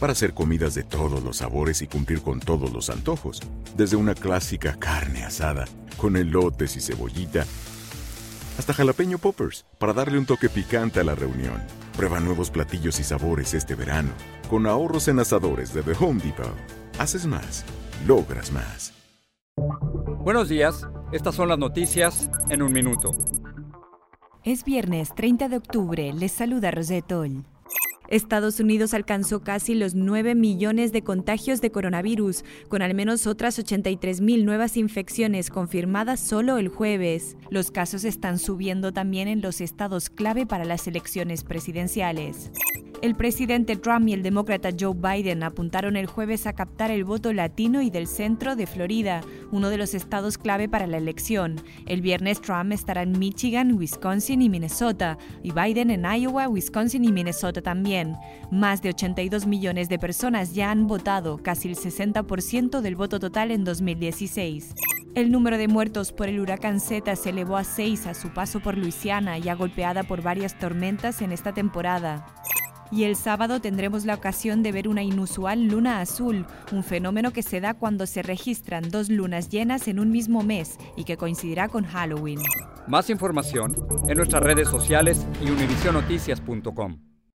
Para hacer comidas de todos los sabores y cumplir con todos los antojos. Desde una clásica carne asada, con elotes y cebollita, hasta jalapeño poppers, para darle un toque picante a la reunión. Prueba nuevos platillos y sabores este verano, con ahorros en asadores de The Home Depot. Haces más, logras más. Buenos días, estas son las noticias en un minuto. Es viernes 30 de octubre, les saluda Rosetol. Estados Unidos alcanzó casi los 9 millones de contagios de coronavirus, con al menos otras 83 mil nuevas infecciones confirmadas solo el jueves. Los casos están subiendo también en los estados clave para las elecciones presidenciales. El presidente Trump y el demócrata Joe Biden apuntaron el jueves a captar el voto latino y del centro de Florida, uno de los estados clave para la elección. El viernes Trump estará en Michigan, Wisconsin y Minnesota, y Biden en Iowa, Wisconsin y Minnesota también. Más de 82 millones de personas ya han votado, casi el 60% del voto total en 2016. El número de muertos por el huracán Z se elevó a 6 a su paso por Luisiana, ya golpeada por varias tormentas en esta temporada. Y el sábado tendremos la ocasión de ver una inusual luna azul, un fenómeno que se da cuando se registran dos lunas llenas en un mismo mes y que coincidirá con Halloween. Más información en nuestras redes sociales y univisionoticias.com.